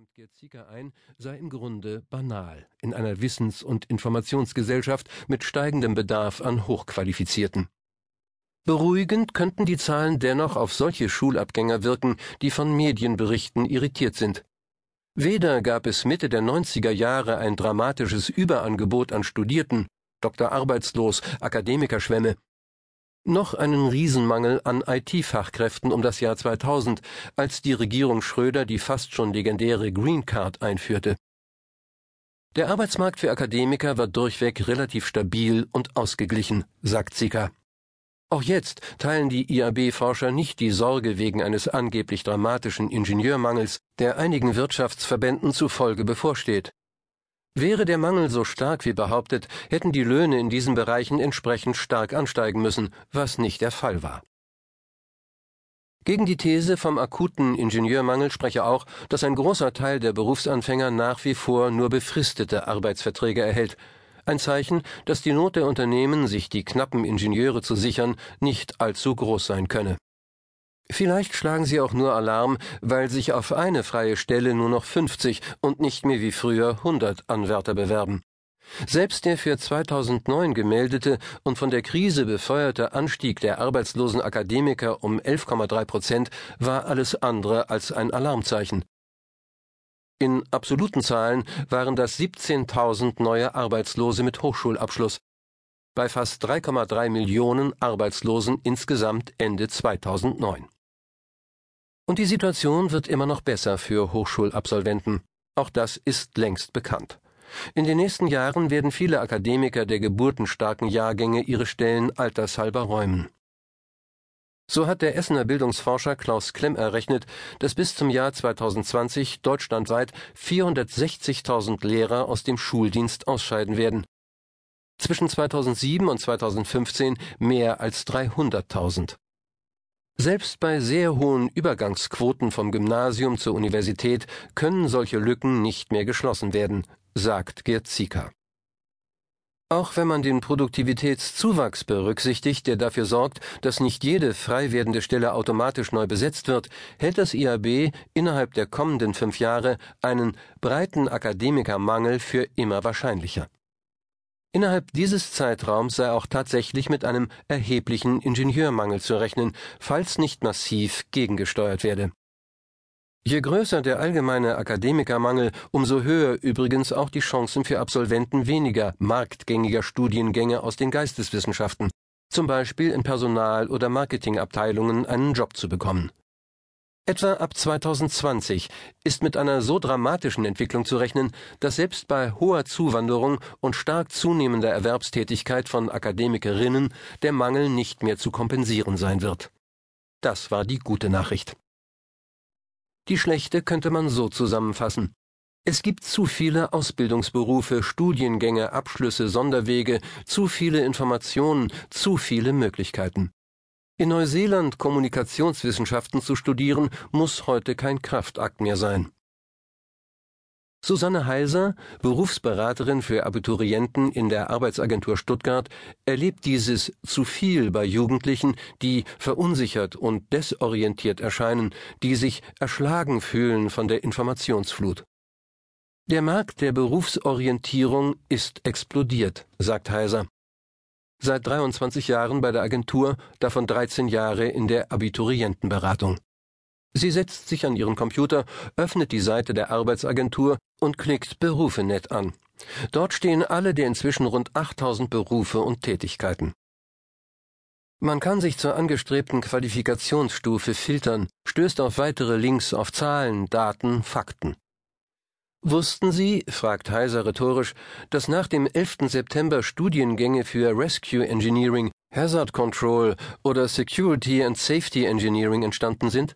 räumt Gerd ein, sei im Grunde banal in einer Wissens- und Informationsgesellschaft mit steigendem Bedarf an Hochqualifizierten. Beruhigend könnten die Zahlen dennoch auf solche Schulabgänger wirken, die von Medienberichten irritiert sind. Weder gab es Mitte der 90er Jahre ein dramatisches Überangebot an Studierten, Doktor arbeitslos, Akademikerschwemme, noch einen Riesenmangel an IT-Fachkräften um das Jahr 2000, als die Regierung Schröder die fast schon legendäre Green Card einführte. Der Arbeitsmarkt für Akademiker war durchweg relativ stabil und ausgeglichen, sagt Zika. Auch jetzt teilen die IAB-Forscher nicht die Sorge wegen eines angeblich dramatischen Ingenieurmangels, der einigen Wirtschaftsverbänden zufolge bevorsteht. Wäre der Mangel so stark wie behauptet, hätten die Löhne in diesen Bereichen entsprechend stark ansteigen müssen, was nicht der Fall war. Gegen die These vom akuten Ingenieurmangel spreche auch, dass ein großer Teil der Berufsanfänger nach wie vor nur befristete Arbeitsverträge erhält, ein Zeichen, dass die Not der Unternehmen, sich die knappen Ingenieure zu sichern, nicht allzu groß sein könne. Vielleicht schlagen sie auch nur Alarm, weil sich auf eine freie Stelle nur noch 50 und nicht mehr wie früher 100 Anwärter bewerben. Selbst der für 2009 gemeldete und von der Krise befeuerte Anstieg der arbeitslosen Akademiker um 11,3 Prozent war alles andere als ein Alarmzeichen. In absoluten Zahlen waren das 17.000 neue Arbeitslose mit Hochschulabschluss, bei fast 3,3 Millionen Arbeitslosen insgesamt Ende 2009. Und die Situation wird immer noch besser für Hochschulabsolventen. Auch das ist längst bekannt. In den nächsten Jahren werden viele Akademiker der geburtenstarken Jahrgänge ihre Stellen altershalber räumen. So hat der Essener Bildungsforscher Klaus Klemm errechnet, dass bis zum Jahr 2020 deutschlandweit 460.000 Lehrer aus dem Schuldienst ausscheiden werden. Zwischen 2007 und 2015 mehr als 300.000. Selbst bei sehr hohen Übergangsquoten vom Gymnasium zur Universität können solche Lücken nicht mehr geschlossen werden, sagt Gerd Zieker. Auch wenn man den Produktivitätszuwachs berücksichtigt, der dafür sorgt, dass nicht jede frei werdende Stelle automatisch neu besetzt wird, hält das IAB innerhalb der kommenden fünf Jahre einen breiten Akademikermangel für immer wahrscheinlicher. Innerhalb dieses Zeitraums sei auch tatsächlich mit einem erheblichen Ingenieurmangel zu rechnen, falls nicht massiv gegengesteuert werde. Je größer der allgemeine Akademikermangel, umso höher übrigens auch die Chancen für Absolventen weniger marktgängiger Studiengänge aus den Geisteswissenschaften, zum Beispiel in Personal- oder Marketingabteilungen einen Job zu bekommen. Etwa ab 2020 ist mit einer so dramatischen Entwicklung zu rechnen, dass selbst bei hoher Zuwanderung und stark zunehmender Erwerbstätigkeit von Akademikerinnen der Mangel nicht mehr zu kompensieren sein wird. Das war die gute Nachricht. Die schlechte könnte man so zusammenfassen. Es gibt zu viele Ausbildungsberufe, Studiengänge, Abschlüsse, Sonderwege, zu viele Informationen, zu viele Möglichkeiten. In Neuseeland Kommunikationswissenschaften zu studieren, muss heute kein Kraftakt mehr sein. Susanne Heiser, Berufsberaterin für Abiturienten in der Arbeitsagentur Stuttgart, erlebt dieses zu viel bei Jugendlichen, die verunsichert und desorientiert erscheinen, die sich erschlagen fühlen von der Informationsflut. Der Markt der Berufsorientierung ist explodiert, sagt Heiser seit 23 Jahren bei der Agentur, davon 13 Jahre in der Abiturientenberatung. Sie setzt sich an ihren Computer, öffnet die Seite der Arbeitsagentur und klickt Berufenet an. Dort stehen alle der inzwischen rund 8000 Berufe und Tätigkeiten. Man kann sich zur angestrebten Qualifikationsstufe filtern, stößt auf weitere Links auf Zahlen, Daten, Fakten. Wussten Sie, fragt Heiser rhetorisch, dass nach dem 11. September Studiengänge für Rescue Engineering, Hazard Control oder Security and Safety Engineering entstanden sind?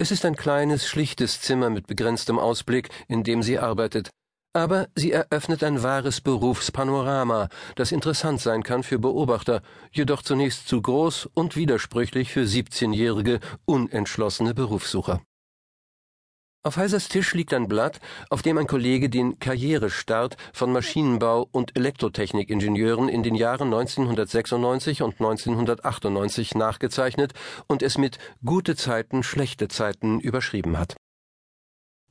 Es ist ein kleines, schlichtes Zimmer mit begrenztem Ausblick, in dem sie arbeitet, aber sie eröffnet ein wahres Berufspanorama, das interessant sein kann für Beobachter, jedoch zunächst zu groß und widersprüchlich für 17-jährige, unentschlossene Berufssucher. Auf Heisers Tisch liegt ein Blatt, auf dem ein Kollege den Karrierestart von Maschinenbau- und Elektrotechnikingenieuren in den Jahren 1996 und 1998 nachgezeichnet und es mit Gute Zeiten, schlechte Zeiten überschrieben hat.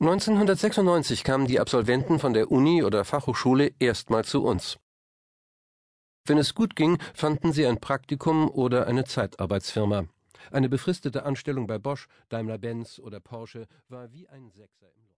1996 kamen die Absolventen von der Uni oder Fachhochschule erstmal zu uns. Wenn es gut ging, fanden sie ein Praktikum oder eine Zeitarbeitsfirma. Eine befristete Anstellung bei Bosch, Daimler-Benz oder Porsche war wie ein Sechser im